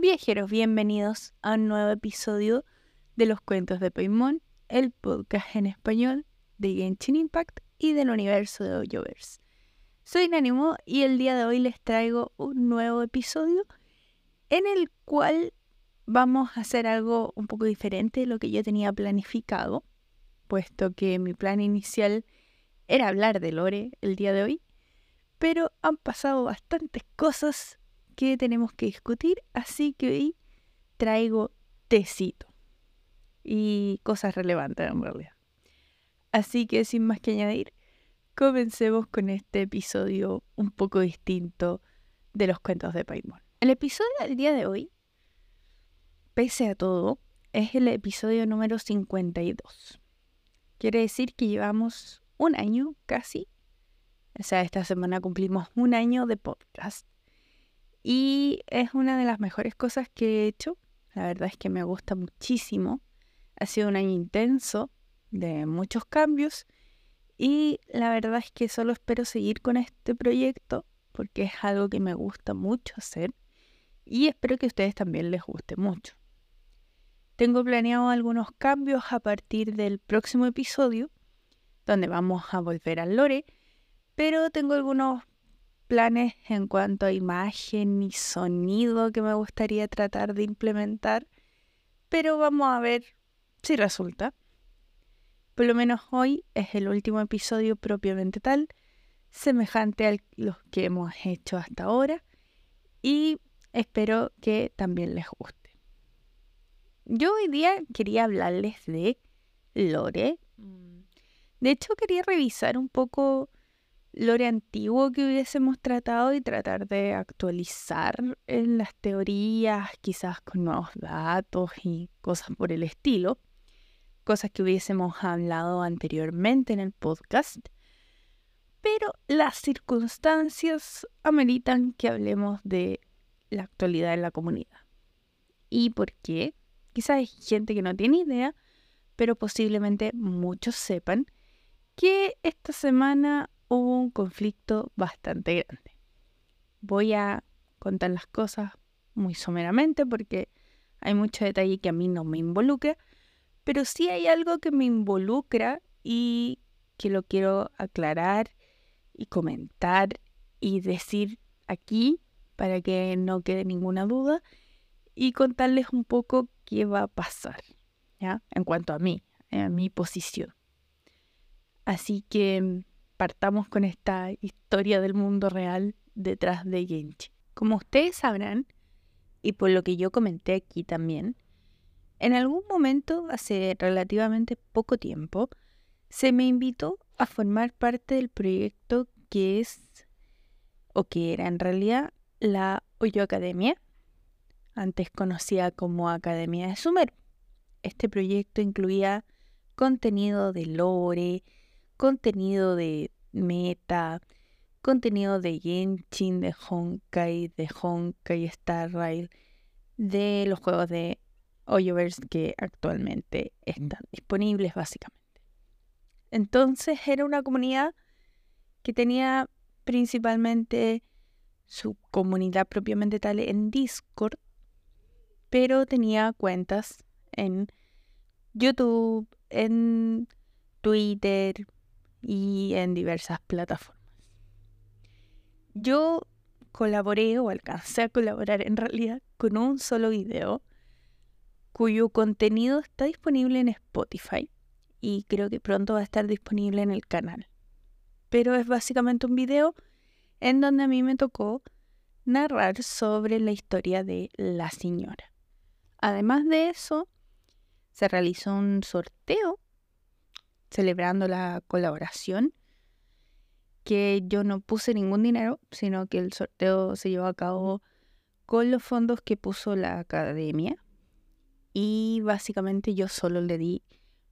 Viajeros, bienvenidos a un nuevo episodio de los cuentos de Paimon, el podcast en español de Genshin Impact y del universo de Hoyoverse. Soy Nanimo y el día de hoy les traigo un nuevo episodio en el cual vamos a hacer algo un poco diferente de lo que yo tenía planificado, puesto que mi plan inicial era hablar de Lore el día de hoy, pero han pasado bastantes cosas que tenemos que discutir, así que hoy traigo tecito y cosas relevantes en realidad. Así que sin más que añadir, comencemos con este episodio un poco distinto de los cuentos de Paimon. El episodio del día de hoy, pese a todo, es el episodio número 52. Quiere decir que llevamos un año casi. O sea, esta semana cumplimos un año de podcast. Y es una de las mejores cosas que he hecho. La verdad es que me gusta muchísimo. Ha sido un año intenso, de muchos cambios. Y la verdad es que solo espero seguir con este proyecto porque es algo que me gusta mucho hacer. Y espero que a ustedes también les guste mucho. Tengo planeado algunos cambios a partir del próximo episodio, donde vamos a volver al lore, pero tengo algunos planes en cuanto a imagen y sonido que me gustaría tratar de implementar, pero vamos a ver si resulta. Por lo menos hoy es el último episodio propiamente tal, semejante a los que hemos hecho hasta ahora, y espero que también les guste. Yo hoy día quería hablarles de Lore. Mm. De hecho, quería revisar un poco lore antiguo que hubiésemos tratado y tratar de actualizar en las teorías, quizás con nuevos datos y cosas por el estilo, cosas que hubiésemos hablado anteriormente en el podcast, pero las circunstancias ameritan que hablemos de la actualidad en la comunidad. ¿Y por qué? Quizás hay gente que no tiene idea, pero posiblemente muchos sepan que esta semana hubo un conflicto bastante grande. Voy a contar las cosas muy someramente porque hay mucho detalle que a mí no me involucra, pero sí hay algo que me involucra y que lo quiero aclarar y comentar y decir aquí para que no quede ninguna duda y contarles un poco qué va a pasar, ¿ya? En cuanto a mí, a mi posición. Así que partamos con esta historia del mundo real detrás de Genji. Como ustedes sabrán, y por lo que yo comenté aquí también, en algún momento, hace relativamente poco tiempo, se me invitó a formar parte del proyecto que es, o que era en realidad, la Oyo Academia, antes conocida como Academia de Sumer. Este proyecto incluía contenido de lore, contenido de meta, contenido de Genshin, de Honkai, de Honkai Star Rail, de los juegos de Hoyoverse que actualmente están disponibles básicamente. Entonces era una comunidad que tenía principalmente su comunidad propiamente tal en Discord, pero tenía cuentas en YouTube, en Twitter y en diversas plataformas. Yo colaboré o alcancé a colaborar en realidad con un solo video cuyo contenido está disponible en Spotify y creo que pronto va a estar disponible en el canal. Pero es básicamente un video en donde a mí me tocó narrar sobre la historia de la señora. Además de eso, se realizó un sorteo celebrando la colaboración, que yo no puse ningún dinero, sino que el sorteo se llevó a cabo con los fondos que puso la academia y básicamente yo solo le di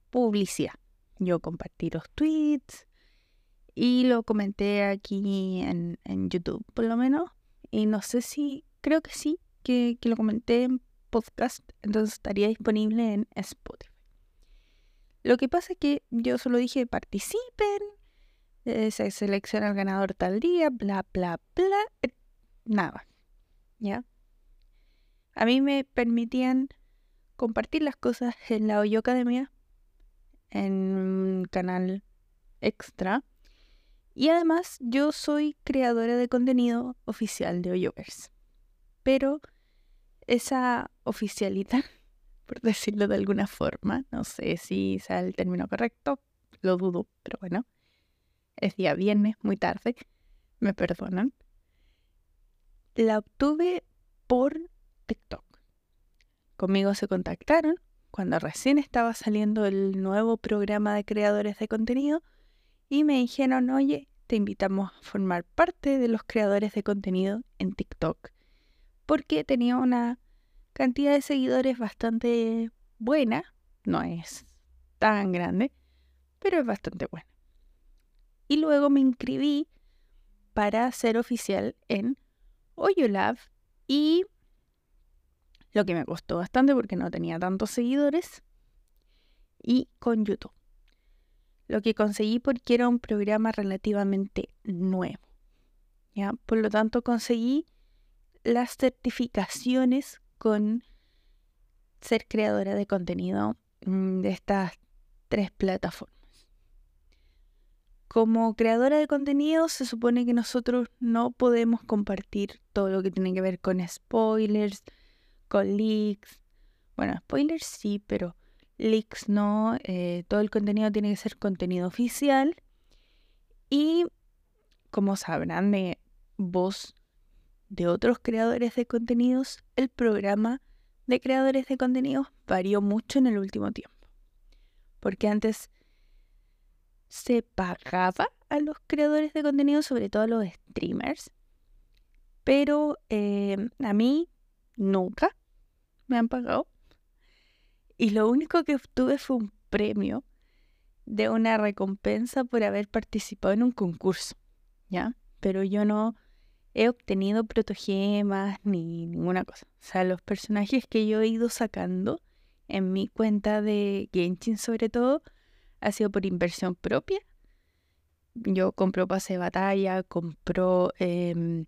publicidad. Yo compartí los tweets y lo comenté aquí en, YouTube por lo menos y no sé si, creo que sí, que, que lo comenté en podcast, entonces estaría disponible en Spotify. Lo que pasa es que yo solo dije participen, eh, se selecciona el ganador tal día, bla, bla, bla, eh, nada. ¿Ya? a mí me permitían compartir las cosas en la Oyo Academia, en un canal extra. Y además yo soy creadora de contenido oficial de Oyoverse. Pero esa oficialidad, por decirlo de alguna forma, no sé si sea el término correcto, lo dudo, pero bueno, es día viernes, muy tarde, me perdonan. La obtuve por TikTok. Conmigo se contactaron cuando recién estaba saliendo el nuevo programa de creadores de contenido y me dijeron, oye, te invitamos a formar parte de los creadores de contenido en TikTok porque tenía una cantidad de seguidores bastante buena, no es tan grande, pero es bastante buena. Y luego me inscribí para ser oficial en Oyolab y lo que me costó bastante porque no tenía tantos seguidores y con YouTube. Lo que conseguí porque era un programa relativamente nuevo. ¿ya? Por lo tanto conseguí las certificaciones con ser creadora de contenido mm, de estas tres plataformas. Como creadora de contenido se supone que nosotros no podemos compartir todo lo que tiene que ver con spoilers, con leaks. Bueno, spoilers sí, pero leaks no. Eh, todo el contenido tiene que ser contenido oficial. Y como sabrán de voz de otros creadores de contenidos, el programa de creadores de contenidos varió mucho en el último tiempo. Porque antes se pagaba a los creadores de contenido, sobre todo a los streamers, pero eh, a mí nunca me han pagado. Y lo único que obtuve fue un premio de una recompensa por haber participado en un concurso, ¿ya? Pero yo no he obtenido protogemas ni ninguna cosa. O sea, los personajes que yo he ido sacando en mi cuenta de Genshin sobre todo ha sido por inversión propia. Yo compro pase de batalla, compro em,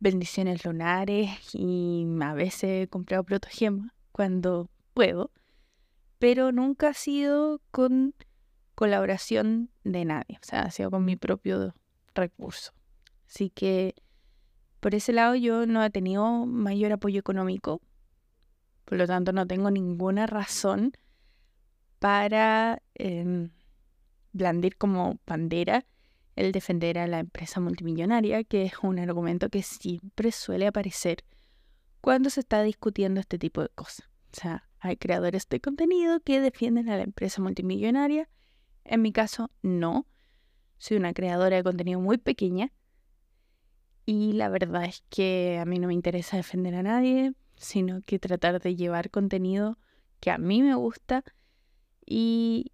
bendiciones lunares y a veces he comprado protogemas cuando puedo, pero nunca ha sido con colaboración de nadie, o sea, ha sido con mi propio recurso. Así que por ese lado yo no he tenido mayor apoyo económico, por lo tanto no tengo ninguna razón para em, blandir como bandera el defender a la empresa multimillonaria, que es un argumento que siempre suele aparecer cuando se está discutiendo este tipo de cosas. O sea, hay creadores de contenido que defienden a la empresa multimillonaria. En mi caso, no. Soy una creadora de contenido muy pequeña y la verdad es que a mí no me interesa defender a nadie, sino que tratar de llevar contenido que a mí me gusta y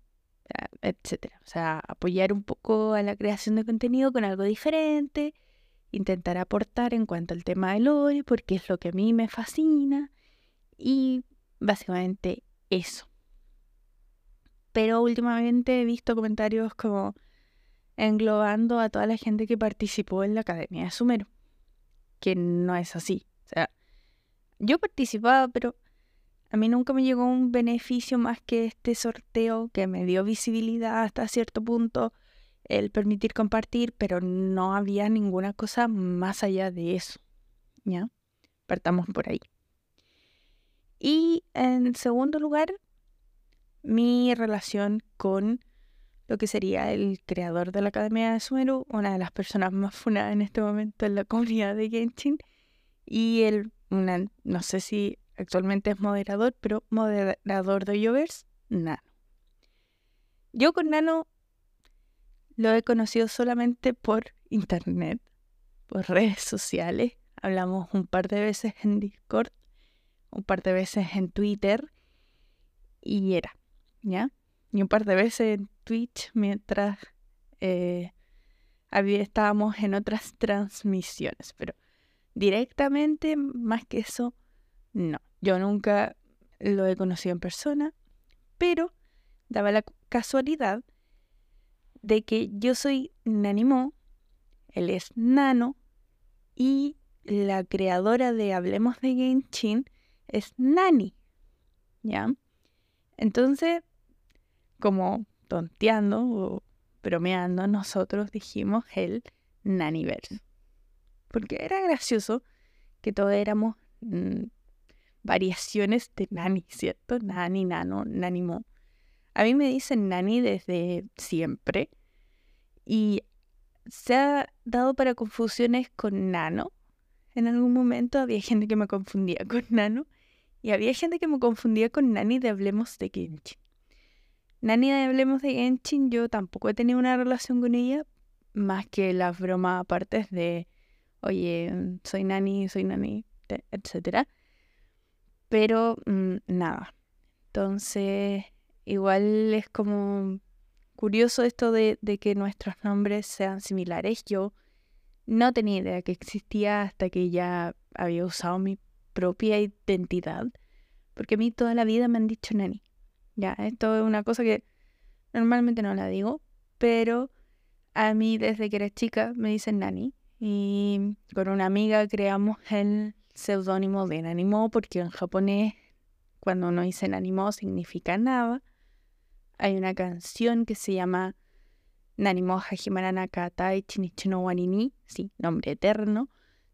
ah, etcétera. O sea, apoyar un poco a la creación de contenido con algo diferente, intentar aportar en cuanto al tema del lore, porque es lo que a mí me fascina y básicamente eso. Pero últimamente he visto comentarios como englobando a toda la gente que participó en la Academia de Sumero, que no es así. O sea, yo participaba, pero a mí nunca me llegó un beneficio más que este sorteo que me dio visibilidad hasta cierto punto, el permitir compartir, pero no había ninguna cosa más allá de eso. ¿Ya? Partamos por ahí. Y en segundo lugar, mi relación con lo que sería el creador de la Academia de Sumeru, una de las personas más funadas en este momento en la comunidad de Genshin, y el, no sé si actualmente es moderador, pero moderador de Yovers, Nano. Yo con Nano lo he conocido solamente por internet, por redes sociales. Hablamos un par de veces en Discord, un par de veces en Twitter, y era, ¿ya? y un par de veces en Mientras eh, estábamos en otras transmisiones, pero directamente, más que eso, no. Yo nunca lo he conocido en persona, pero daba la casualidad de que yo soy Nanimo, él es Nano, y la creadora de Hablemos de Genshin es Nani, ¿ya? Entonces, como tonteando o bromeando, nosotros dijimos el Naniverse. Porque era gracioso que todos éramos mm, variaciones de Nani, ¿cierto? Nani, Nano, Nanimo. A mí me dicen Nani desde siempre y se ha dado para confusiones con Nano. En algún momento había gente que me confundía con Nano y había gente que me confundía con Nani de Hablemos de Genshin. Nani de Hablemos de Genshin, yo tampoco he tenido una relación con ella, más que las bromas aparte de, oye, soy Nani, soy Nani, etc. Pero mm, nada. Entonces, igual es como curioso esto de, de que nuestros nombres sean similares. Yo no tenía idea que existía hasta que ya había usado mi propia identidad, porque a mí toda la vida me han dicho nani. Ya, esto es una cosa que normalmente no la digo, pero a mí desde que era chica me dicen nani. Y con una amiga creamos el seudónimo de Nanimo porque en japonés cuando uno dice Nanimo significa nada. Hay una canción que se llama Nanimo Hajimara Nakatai Chinichi no Wanini, sí, nombre eterno,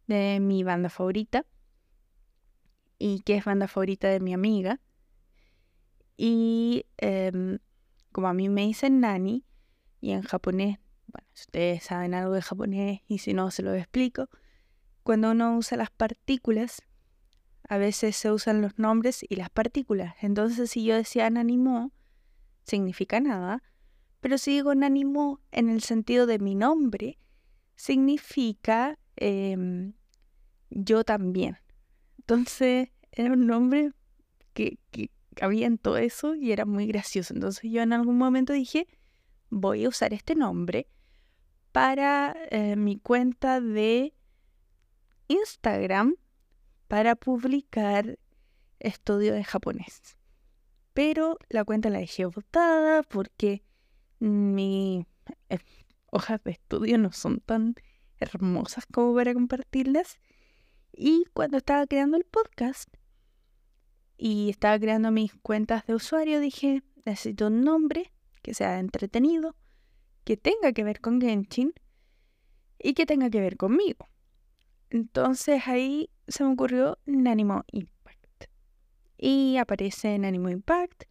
de mi banda favorita y que es banda favorita de mi amiga. Y em, como a mí me dicen nani, y en japonés, bueno, si ustedes saben algo de japonés y si no se lo explico, cuando uno usa las partículas, a veces se usan los nombres y las partículas. Entonces si yo decía nanimo, significa nada, pero si digo nanimo en el sentido de mi nombre, significa em, yo también. Entonces era un nombre que, que cabía en todo eso y era muy gracioso. Entonces yo en algún momento dije, voy a usar este nombre para eh, mi cuenta de Instagram para publicar estudio de japonés. Pero la cuenta la dejé botada porque mis eh, hojas de estudio no son tan hermosas como para compartirlas. Y cuando estaba creando el podcast y estaba creando mis cuentas de usuario, dije, necesito un nombre que sea entretenido, que tenga que ver con Genshin y que tenga que ver conmigo. Entonces ahí se me ocurrió Nanimo Impact. Y aparece Nanimo Impact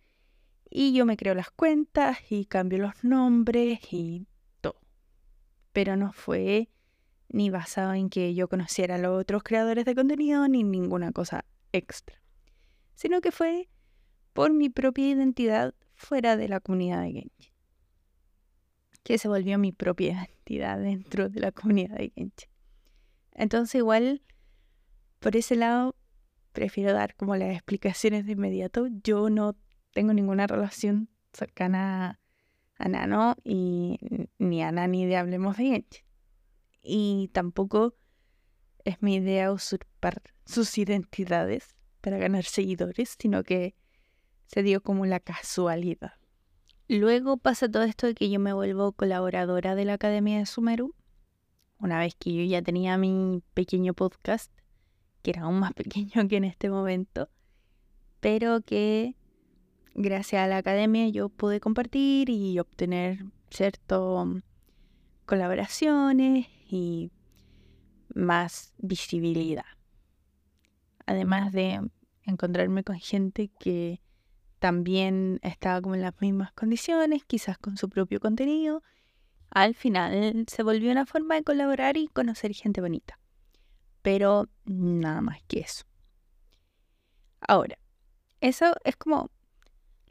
y yo me creo las cuentas y cambio los nombres y todo. Pero no fue ni basado en que yo conociera a los otros creadores de contenido, ni ninguna cosa extra, sino que fue por mi propia identidad fuera de la comunidad de Genshin, que se volvió mi propia identidad dentro de la comunidad de Genshin. Entonces igual, por ese lado, prefiero dar como las explicaciones de inmediato. Yo no tengo ninguna relación cercana a Nano y ni a Nani de Hablemos de Genshin y tampoco es mi idea usurpar sus identidades para ganar seguidores, sino que se dio como la casualidad. Luego pasa todo esto de que yo me vuelvo colaboradora de la Academia de Sumeru, una vez que yo ya tenía mi pequeño podcast, que era aún más pequeño que en este momento, pero que gracias a la academia yo pude compartir y obtener ciertas colaboraciones y más visibilidad. Además de encontrarme con gente que también estaba como en las mismas condiciones, quizás con su propio contenido, al final se volvió una forma de colaborar y conocer gente bonita. Pero nada más que eso. Ahora, eso es como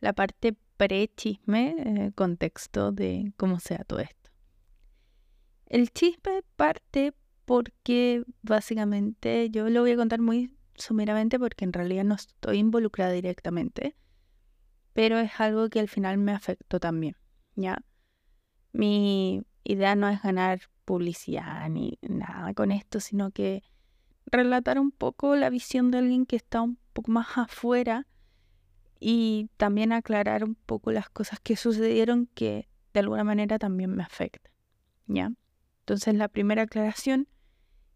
la parte pre-chisme, eh, contexto de cómo sea todo esto. El chisme parte porque básicamente yo lo voy a contar muy porque en realidad no estoy involucrada directamente, pero es algo que al final me afectó también, ¿ya? Mi idea no es ganar publicidad ni nada con esto, sino que relatar un poco la visión de alguien que está un poco más afuera y también aclarar un poco las cosas que sucedieron que de alguna manera también me afectan, ¿ya? Entonces la primera aclaración,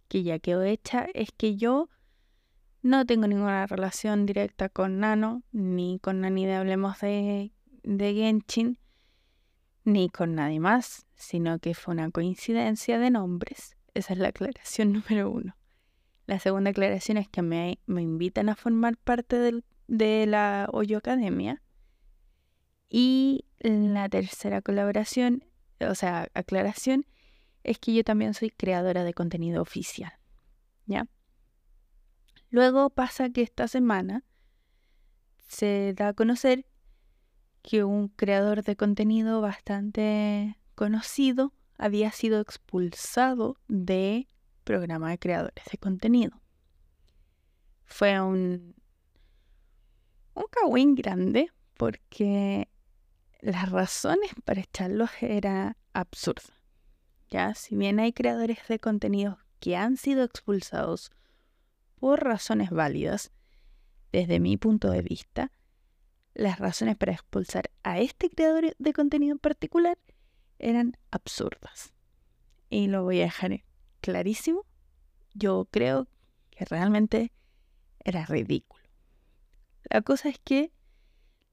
que ya quedó hecha es que yo no tengo ninguna relación directa con Nano, ni con Nani de Hablemos de, de Genshin, ni con nadie más, sino que fue una coincidencia de nombres. Esa es la aclaración número uno. La segunda aclaración es que me, me invitan a formar parte del, de la Hoyo Academia. Y la tercera colaboración, o sea, aclaración, es que yo también soy creadora de contenido oficial. ¿Ya? Luego pasa que esta semana se da a conocer que un creador de contenido bastante conocido había sido expulsado de programa de creadores de contenido. Fue un, un cagüín grande porque las razones para echarlos era absurda. Ya, si bien hay creadores de contenido que han sido expulsados por razones válidas, desde mi punto de vista, las razones para expulsar a este creador de contenido en particular eran absurdas. Y lo voy a dejar clarísimo. Yo creo que realmente era ridículo. La cosa es que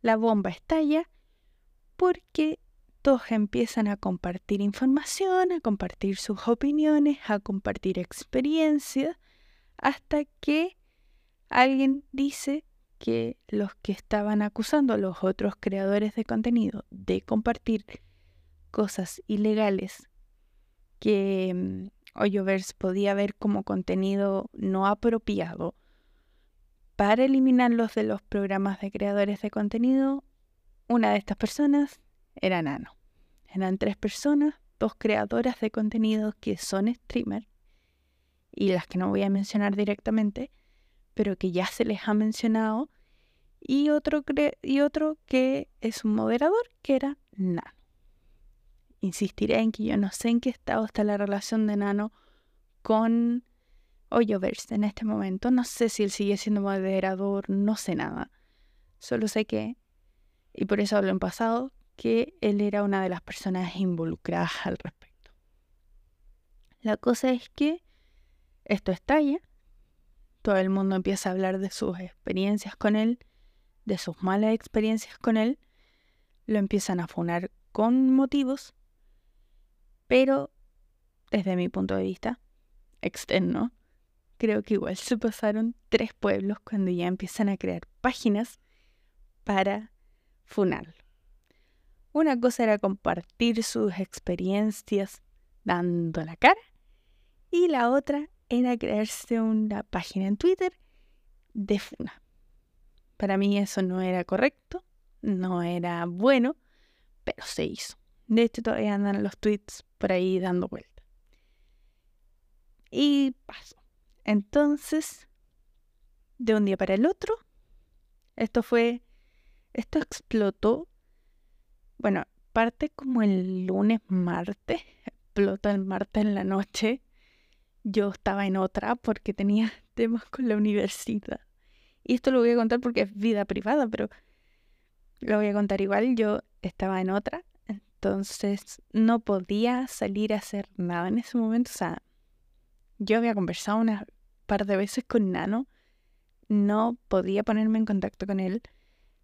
la bomba estalla porque todos empiezan a compartir información, a compartir sus opiniones, a compartir experiencias, hasta que alguien dice que los que estaban acusando a los otros creadores de contenido de compartir cosas ilegales que um, podía ver como contenido no apropiado para eliminarlos de los programas de creadores de contenido, una de estas personas era Nano. Eran tres personas, dos creadoras de contenido que son streamers y las que no voy a mencionar directamente, pero que ya se les ha mencionado, y otro, y otro que es un moderador, que era Nano. Insistiré en que yo no sé en qué estado está la relación de Nano con Hoyoverse en este momento. No sé si él sigue siendo moderador, no sé nada. Solo sé que, y por eso hablo en pasado, que él era una de las personas involucradas al respecto. La cosa es que esto estalla, todo el mundo empieza a hablar de sus experiencias con él, de sus malas experiencias con él, lo empiezan a funar con motivos, pero desde mi punto de vista externo, creo que igual se pasaron tres pueblos cuando ya empiezan a crear páginas para funarlo. Una cosa era compartir sus experiencias dando la cara y la otra era crearse una página en Twitter de funa. Para mí eso no era correcto, no era bueno, pero se hizo. De hecho, todavía andan los tweets por ahí dando vuelta. Y pasó. Entonces, de un día para el otro, esto fue, esto explotó. Bueno, parte como el lunes, martes, explota el martes en la noche yo estaba en otra porque tenía temas con la universidad. Y esto lo voy a contar porque es vida privada, pero lo voy a contar igual. Yo estaba en otra, entonces no podía salir a hacer nada en ese momento. O sea, yo había conversado una par de veces con Nano, no podía ponerme en contacto con él,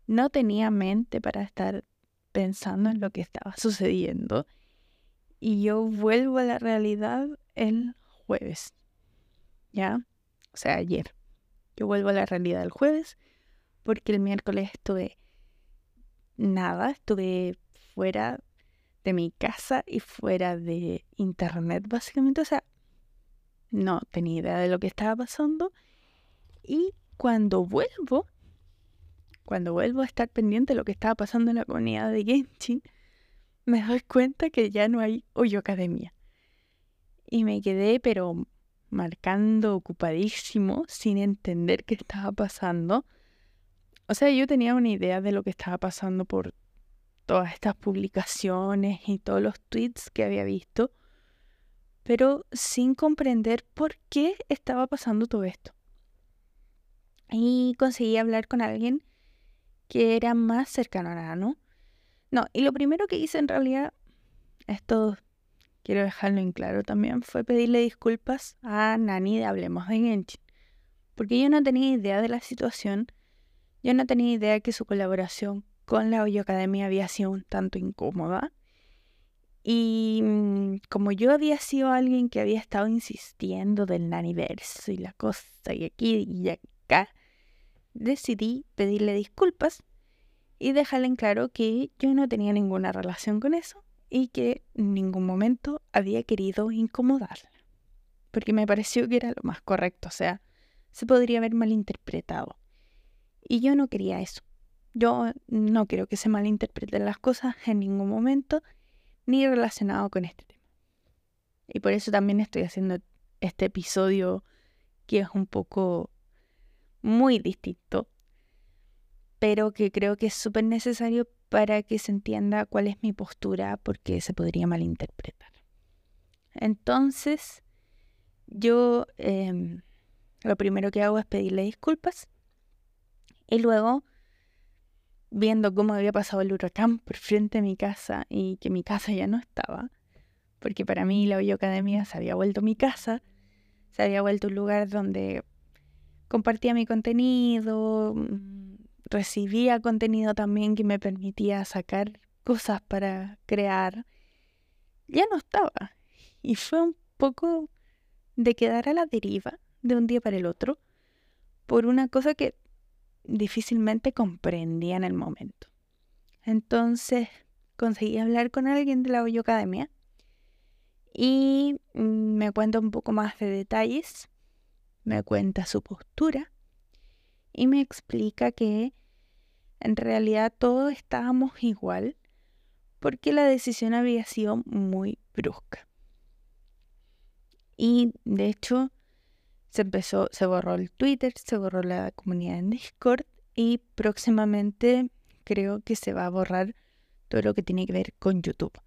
no tenía mente para estar pensando en lo que estaba sucediendo. Y yo vuelvo a la realidad el jueves. ¿Ya? O sea, ayer. Yo vuelvo a la realidad el jueves porque el miércoles estuve nada, estuve fuera de mi casa y fuera de internet básicamente. O sea, no tenía idea de lo que estaba pasando. Y cuando vuelvo, cuando vuelvo a estar pendiente de lo que estaba pasando en la comunidad de Genshin, me doy cuenta que ya no hay Hoyo Academia y me quedé pero marcando ocupadísimo sin entender qué estaba pasando. O sea, yo tenía una idea de lo que estaba pasando por todas estas publicaciones y todos los tweets que había visto, pero sin comprender por qué estaba pasando todo esto. Y conseguí hablar con alguien que era más cercano a Nano. No, y lo primero que hice en realidad, esto quiero dejarlo en claro también, fue pedirle disculpas a Nani de Hablemos de Genshin. Porque yo no tenía idea de la situación, yo no tenía idea que su colaboración con la Hoyo Academia había sido un tanto incómoda. Y mm, como yo había sido alguien que había estado insistiendo del Naniverso y la cosa y aquí y acá, decidí pedirle disculpas y dejarle en claro que yo no tenía ninguna relación con eso y que en ningún momento había querido incomodarla. Porque me pareció que era lo más correcto, o sea, se podría haber malinterpretado. Y yo no quería eso. Yo no quiero que se malinterpreten las cosas en ningún momento, ni relacionado con este tema. Y por eso también estoy haciendo este episodio que es un poco muy distinto, pero que creo que es súper necesario para que se entienda cuál es mi postura porque se podría malinterpretar. Entonces, yo em, lo primero que hago es pedirle disculpas y luego, viendo cómo había pasado el huracán por frente a mi casa y que mi casa ya no estaba, porque para mí la Academia se había vuelto mi casa, se había vuelto un lugar donde compartía mi contenido, mm, recibía contenido también que me permitía sacar cosas para crear, ya no estaba. Y fue un poco de quedar a la deriva de un día para el otro por una cosa que difícilmente comprendía en el momento. Entonces conseguí hablar con alguien de la Hoyo Academia y mm, me cuenta un poco más de detalles me cuenta su postura y me explica que en realidad todos estábamos igual porque la decisión había sido muy brusca. Y de hecho se empezó, se borró el Twitter, se borró la comunidad en Discord y próximamente creo que se va a borrar todo lo que tiene que ver con YouTube.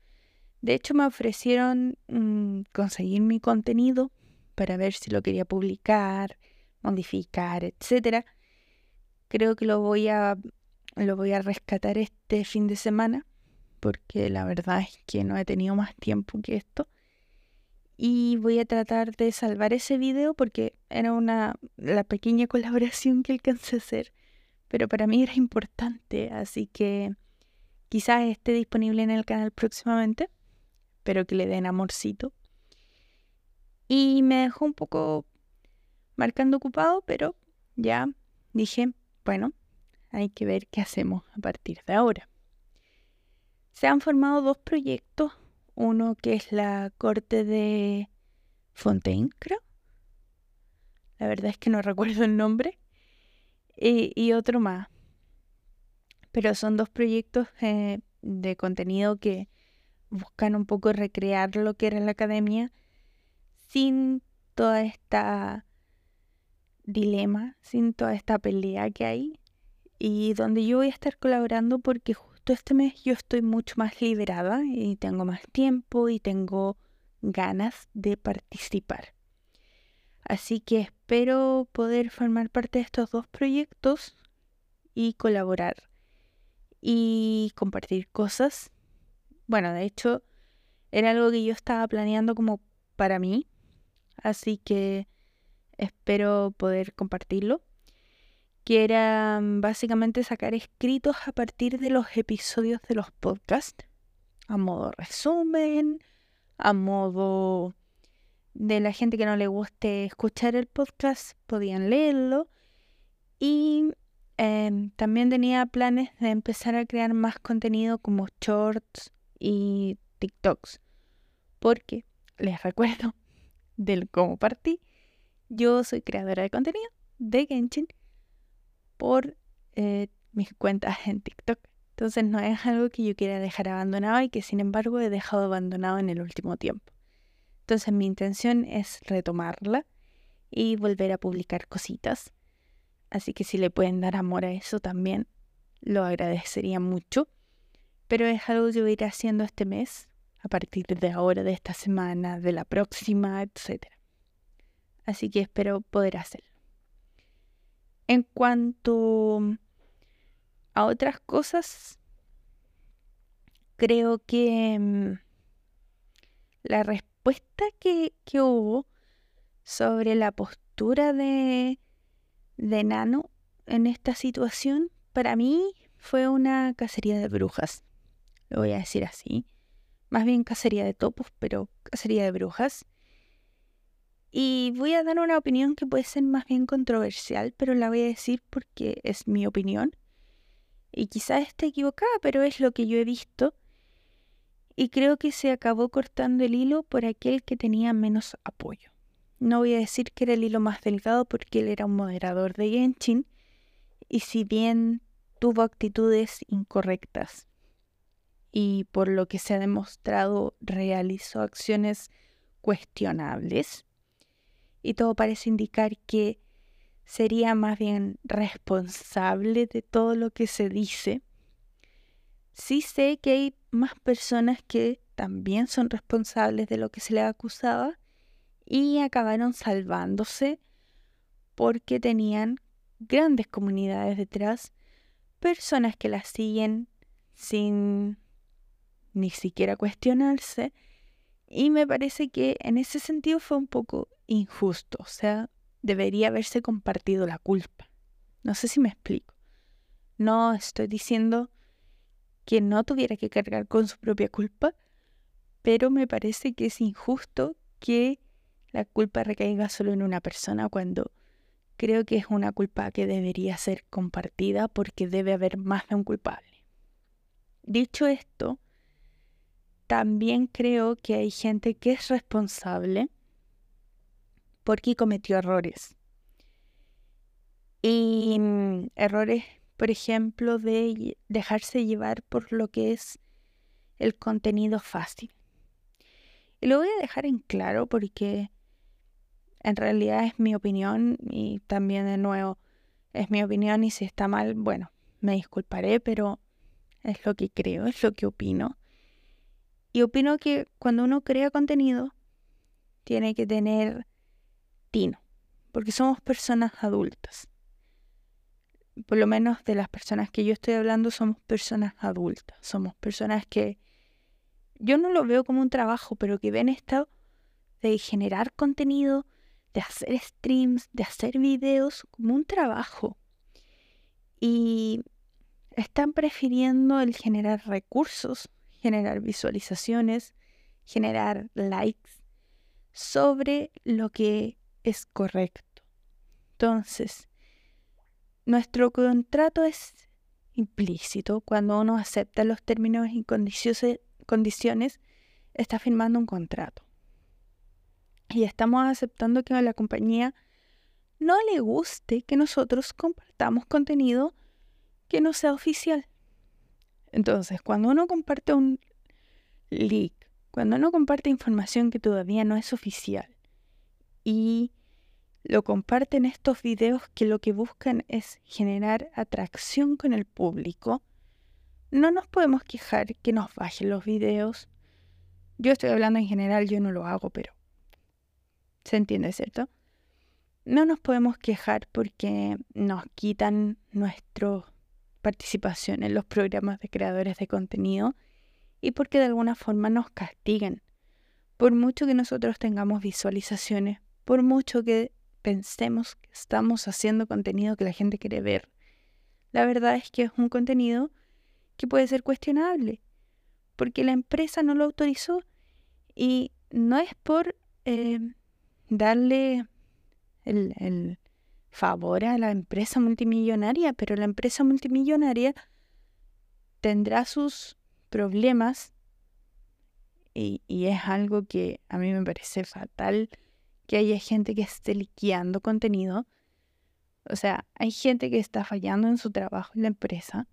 De hecho me ofrecieron mm, conseguir mi contenido para ver si lo quería publicar, modificar, etcétera. Creo que lo voy a lo voy a rescatar este fin de semana porque la verdad es que no he tenido más tiempo que esto. Y voy a tratar de salvar ese video porque era una la pequeña colaboración que alcancé a hacer, pero para mí era importante, así que quizás esté disponible en el canal próximamente. Espero que le den amorcito y me dejó un poco marcando ocupado, pero ya dije, bueno, hay que ver qué hacemos a partir de ahora. Se han formado dos proyectos, uno que es la corte de Fontaine, creo. La verdad es que no recuerdo el nombre. Y, otro más. Pero son dos proyectos eh, de contenido que buscan un poco recrear lo que era la academia sin toda esta dilema, sin toda esta pelea que hay y donde yo voy a estar colaborando porque justo este mes yo estoy mucho más liberada y tengo más tiempo y tengo ganas de participar. Así que espero poder formar parte de estos dos proyectos y colaborar y compartir cosas. Bueno, de hecho, era algo que yo estaba planeando como para mí, así que espero poder compartirlo. Que era mm, básicamente sacar escritos a partir de los episodios de los podcasts, a modo resumen, a modo de la gente que no le guste escuchar el podcast, podían leerlo. Y em, también tenía planes de empezar a crear más contenido como shorts y TikToks. Porque, les recuerdo, del cómo partí. Yo soy creadora de contenido de Genshin por eh, mis cuentas en TikTok. Entonces no es algo que yo quiera dejar abandonado y que sin embargo he dejado abandonado en el último tiempo. Entonces mi intención es retomarla y volver a publicar cositas. Así que si le pueden dar amor a eso también, lo agradecería mucho. Pero es algo que voy a ir haciendo este mes a partir de ahora, de esta semana, de la próxima, etc. Así que espero poder hacerlo. En cuanto a otras cosas, creo que mm, la respuesta que, que hubo sobre la postura de, de Nano en esta situación, para mí fue una cacería de brujas. Lo voy a decir así. Más bien cacería de topos, pero cacería de brujas. Y voy a dar una opinión que puede ser más bien controversial, pero la voy a decir porque es mi opinión. Y quizás esté equivocada, pero es lo que yo he visto. Y creo que se acabó cortando el hilo por aquel que tenía menos apoyo. No voy a decir que era el hilo más delgado porque él era un moderador de Genshin. Y si bien tuvo actitudes incorrectas y por lo que se ha demostrado realizó acciones cuestionables, y todo parece indicar que sería más bien responsable de todo lo que se dice. Sí sé que hay más personas que también son responsables de lo que se le acusaba y acabaron salvándose porque tenían grandes comunidades detrás, personas que las siguen sin ni siquiera cuestionarse y me parece que en ese sentido fue un poco injusto, o sea, debería haberse compartido la culpa. No sé si me explico. No estoy diciendo que no tuviera que cargar con su propia culpa, pero me parece que es injusto que la culpa recaiga solo en una persona cuando creo que es una culpa que debería ser compartida porque debe haber más de un culpable. Dicho esto, también creo que hay gente que es responsable porque cometió errores. Y mm, errores, por ejemplo, de dejarse llevar por lo que es el contenido fácil. Y lo voy a dejar en claro porque en realidad es mi opinión y también de nuevo es mi opinión y si está mal, bueno, me disculparé, pero es lo que creo, es lo que opino. Y opino que cuando uno crea contenido, tiene que tener tino, porque somos personas adultas. Por lo menos de las personas que yo estoy hablando, somos personas adultas. Somos personas que yo no lo veo como un trabajo, pero que ven esto de generar contenido, de hacer streams, de hacer videos como un trabajo. Y están prefiriendo el generar recursos generar visualizaciones, generar likes sobre lo que es correcto. Entonces, nuestro contrato es implícito. Cuando uno acepta los términos y condiciones, está firmando un contrato. Y estamos aceptando que a la compañía no le guste que nosotros compartamos contenido que no sea oficial. Entonces, cuando uno comparte un leak, cuando uno comparte información que todavía no es oficial y lo comparten estos videos que lo que buscan es generar atracción con el público, no nos podemos quejar que nos bajen los videos. Yo estoy hablando en general, yo no lo hago, pero se entiende, ¿cierto? No nos podemos quejar porque nos quitan nuestro participación en los programas de creadores de contenido y porque de alguna forma nos castigan. Por mucho que nosotros tengamos visualizaciones, por mucho que pensemos que estamos haciendo contenido que la gente quiere ver, la verdad es que es un contenido que puede ser cuestionable, porque la empresa no lo autorizó y no es por eh, darle el, favor a la empresa multimillonaria, pero la empresa multimillonaria tendrá sus problemas y, es algo que a mí me parece fatal que haya gente que esté liqueando contenido. O sea, hay gente que está fallando en su trabajo en la empresa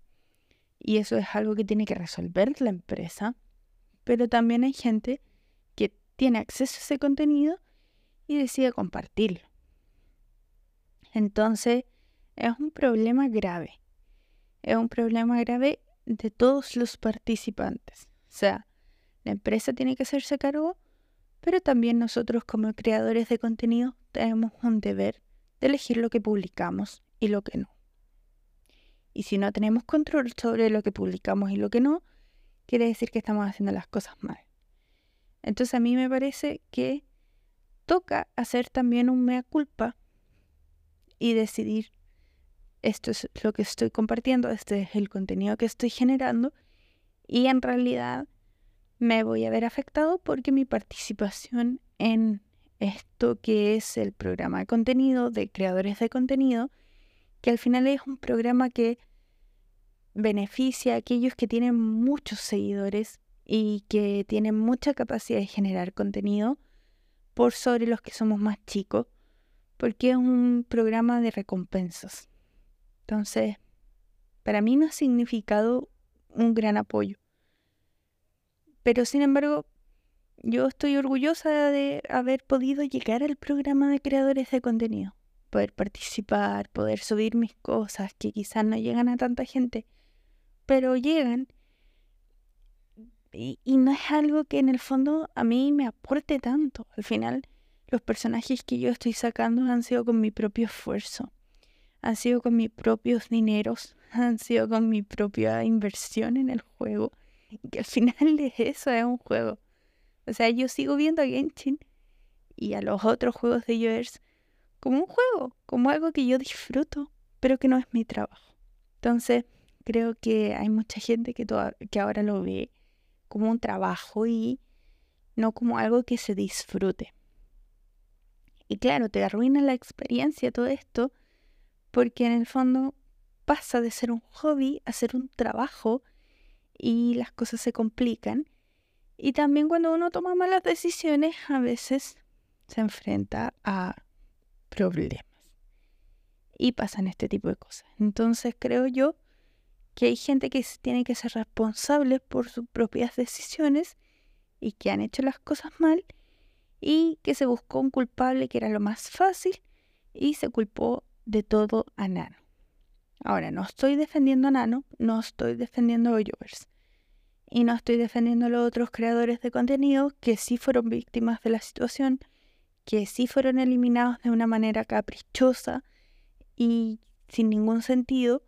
y eso es algo que tiene que resolver la empresa, pero también hay gente que tiene acceso a ese contenido y decide compartirlo. Entonces, es un problema grave. Es un problema grave de todos los participantes. O sea, la empresa tiene que hacerse cargo, pero también nosotros como creadores de contenido tenemos un deber de elegir lo que publicamos y lo que no. Y si no tenemos control sobre lo que publicamos y lo que no, quiere decir que estamos haciendo las cosas mal. Entonces a mí me parece que toca hacer también un mea culpa y decidir esto es lo que estoy compartiendo, este es el contenido que estoy generando y en realidad me voy a ver afectado porque mi participación en esto que es el programa de contenido de creadores de contenido, que al final es un programa que beneficia a aquellos que tienen muchos seguidores y que tienen mucha capacidad de generar contenido por sobre los que somos más chicos, porque es un programa de recompensas. Entonces, para mí no ha significado un gran apoyo. Pero sin embargo, yo estoy orgullosa de haber podido llegar al programa de creadores de contenido, poder participar, poder subir mis cosas que quizás no llegan a tanta gente, pero llegan. Y, no es algo que en el fondo a mí me aporte tanto. Al final, los personajes que yo estoy sacando han sido con mi propio esfuerzo, han sido con mis propios dineros, han sido con mi propia inversión en el juego. Que al final de eso, es un juego. O sea, yo sigo viendo a Genshin y a los otros juegos de Yoers como un juego, como algo que yo disfruto, pero que no es mi trabajo. Entonces, creo que hay mucha gente que, que ahora lo ve como un trabajo y no como algo que se disfrute. Y claro, te arruina la experiencia todo esto porque en el fondo pasa de ser un hobby a ser un trabajo y las cosas se complican. Y también cuando uno toma malas decisiones, a veces se enfrenta a problemas. Y pasan este tipo de cosas. Entonces creo yo que hay gente que tiene que ser responsable por sus propias decisiones y que han hecho las cosas mal y que se buscó un culpable que era lo más fácil y se culpó de todo a Nano. Ahora, no estoy defendiendo a Nano, no estoy defendiendo a Hoyoverse y no estoy defendiendo a los otros creadores de contenido que sí fueron víctimas de la situación, que sí fueron eliminados de una manera caprichosa y sin ningún sentido.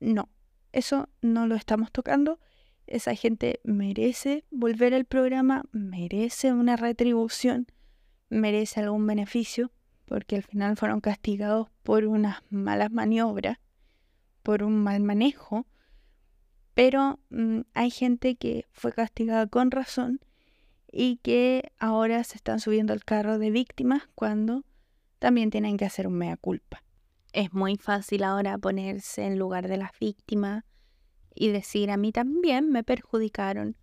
No, eso no lo estamos tocando. Esa gente merece volver al programa, merece una retribución, merece algún beneficio, porque al final fueron castigados por unas malas maniobras, por un mal manejo pero mm, hay gente que fue castigada con razón y que ahora se están subiendo al carro de víctimas cuando también tienen que hacer un mea culpa. Es muy fácil ahora ponerse en lugar de las víctimas y decir a mí también me perjudicaron,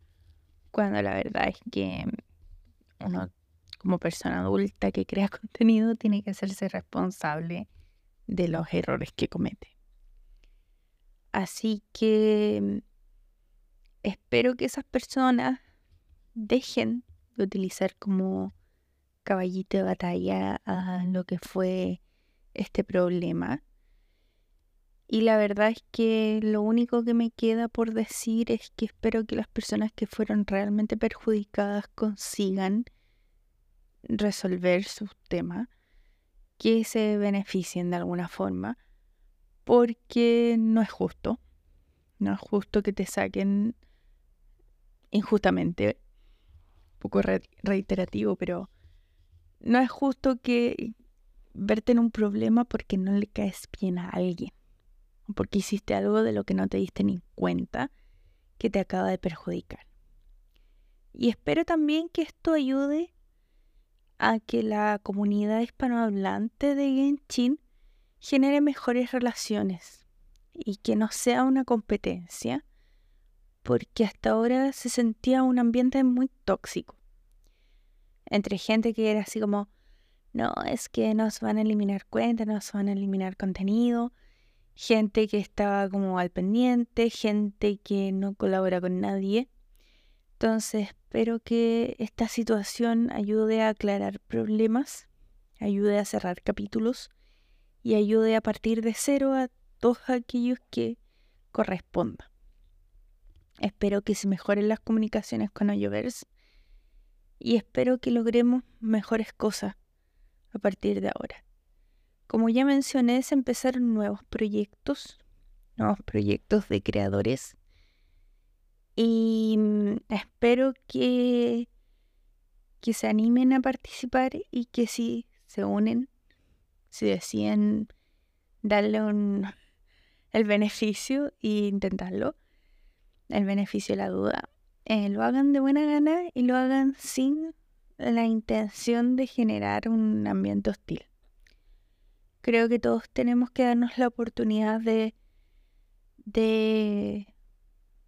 cuando la verdad es que uno como persona adulta que crea contenido tiene que hacerse responsable de los errores que comete. Así que mm, espero que esas personas dejen de utilizar como caballito de batalla a lo que fue este problema. Y la verdad es que lo único que me queda por decir es que espero que las personas que fueron realmente perjudicadas consigan resolver sus temas, que se beneficien de alguna forma porque no es justo. No es justo que te saquen injustamente. Un poco reiterativo, pero no es justo que verte en un problema porque no le caes bien a alguien. Porque hiciste algo de lo que no te diste ni cuenta que te acaba de perjudicar. Y espero también que esto ayude a que la comunidad hispanohablante de Genshin genere mejores relaciones y que no sea una competencia, porque hasta ahora se sentía un ambiente muy tóxico. Entre gente que era así como, no, es que nos van a eliminar cuentas, nos van a eliminar contenido, gente que estaba como al pendiente, gente que no colabora con nadie. Entonces espero que esta situación ayude a aclarar problemas, ayude a cerrar capítulos y ayude a partir de cero a todos aquellos que corresponda. Espero que se mejoren las comunicaciones con Oyoverse y espero que logremos mejores cosas a partir de ahora. Como ya mencioné, se empezaron nuevos proyectos, nuevos proyectos de creadores y mm, espero que que se animen a participar y que si se unen, si deciden darle un, el beneficio e intentarlo, el beneficio de la duda, eh, lo hagan de buena gana y lo hagan sin la intención de generar un ambiente hostil. Creo que todos tenemos que darnos la oportunidad de, de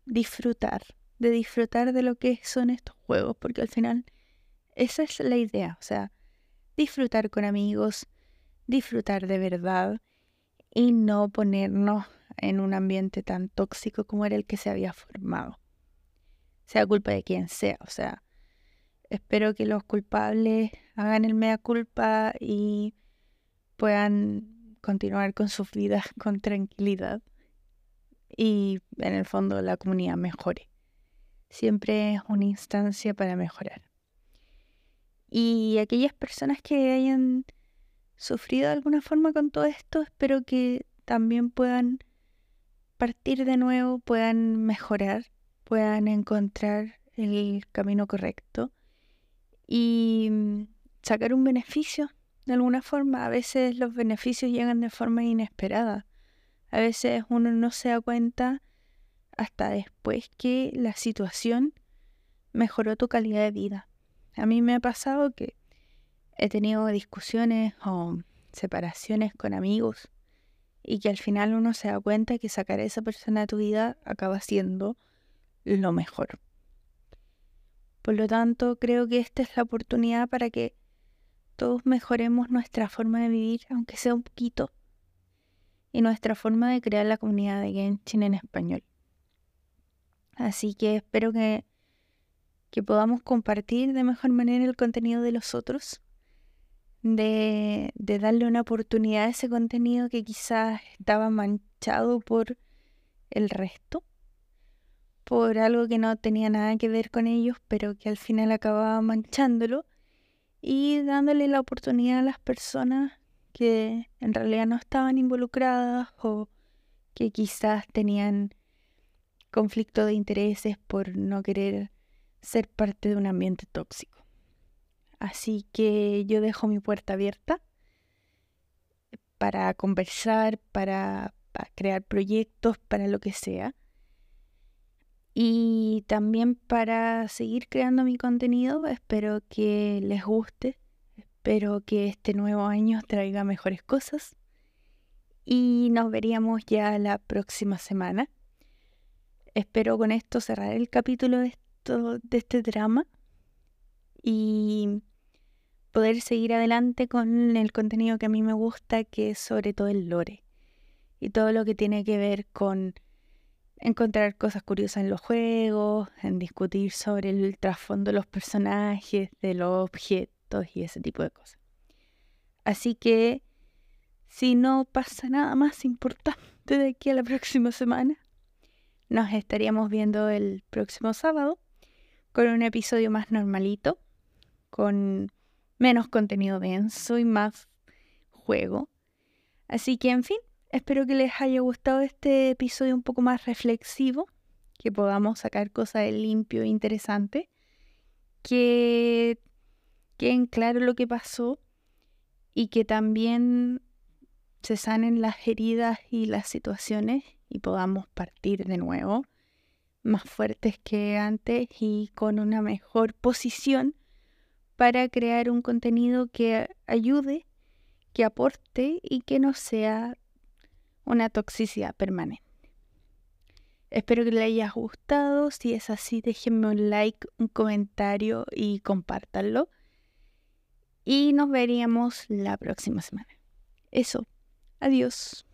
disfrutar, de disfrutar de lo que son estos juegos, porque al final esa es la idea, o sea, disfrutar con amigos, disfrutar de verdad y no ponernos en un ambiente tan tóxico como era el que se había formado. Sea culpa de quien sea, o sea, espero que los culpables hagan el mea culpa y puedan continuar con sus vidas con tranquilidad y en el fondo la comunidad mejore. Siempre es una instancia para mejorar. Y aquellas personas que hayan sufrido de alguna forma con todo esto, espero que también puedan partir de nuevo, puedan mejorar, puedan encontrar el camino correcto y mm, sacar un beneficio de alguna forma. A veces los beneficios llegan de forma inesperada. A veces uno no se da cuenta hasta después que la situación mejoró tu calidad de vida. A mí me ha pasado que he tenido discusiones o separaciones con amigos y que al final uno se da cuenta que sacar a esa persona de tu vida acaba siendo lo mejor. Por lo tanto, creo que esta es la oportunidad para que todos mejoremos nuestra forma de vivir, aunque sea un poquito, y nuestra forma de crear la comunidad de Genshin en español. Así que espero que que podamos compartir de mejor manera el contenido de los otros, de, de darle una oportunidad a ese contenido que quizás estaba manchado por el resto, por algo que no tenía nada que ver con ellos, pero que al final acababa manchándolo, y dándole la oportunidad a las personas que en realidad no estaban involucradas o que quizás tenían conflicto de intereses por no querer ser parte de un ambiente tóxico. Así que yo dejo mi puerta abierta para conversar, para, crear proyectos, para lo que sea. Y también para seguir creando mi contenido. Espero que les guste. Espero que este nuevo año traiga mejores cosas. Y nos veríamos ya la próxima semana. Espero con esto cerrar el capítulo de de este drama y poder seguir adelante con el contenido que a mí me gusta, que es sobre todo el lore y todo lo que tiene que ver con encontrar cosas curiosas en los juegos, en discutir sobre el trasfondo de los personajes, de los objetos y ese tipo de cosas. Así que si no pasa nada más importante de aquí a la próxima semana, nos estaríamos viendo el próximo sábado con un episodio más normalito, con menos contenido denso y más juego. Así que, en fin, espero que les haya gustado este episodio un poco más reflexivo, que podamos sacar cosas de limpio e interesante, que queden claro lo que pasó y que también se sanen las heridas y las situaciones y podamos partir de nuevo más fuertes que antes y con una mejor posición para crear un contenido que ayude, que aporte y que no sea una toxicidad permanente. Espero que les haya gustado. Si es así, déjenme un like, un comentario y compártanlo. Y nos veríamos la próxima semana. Eso. Adiós.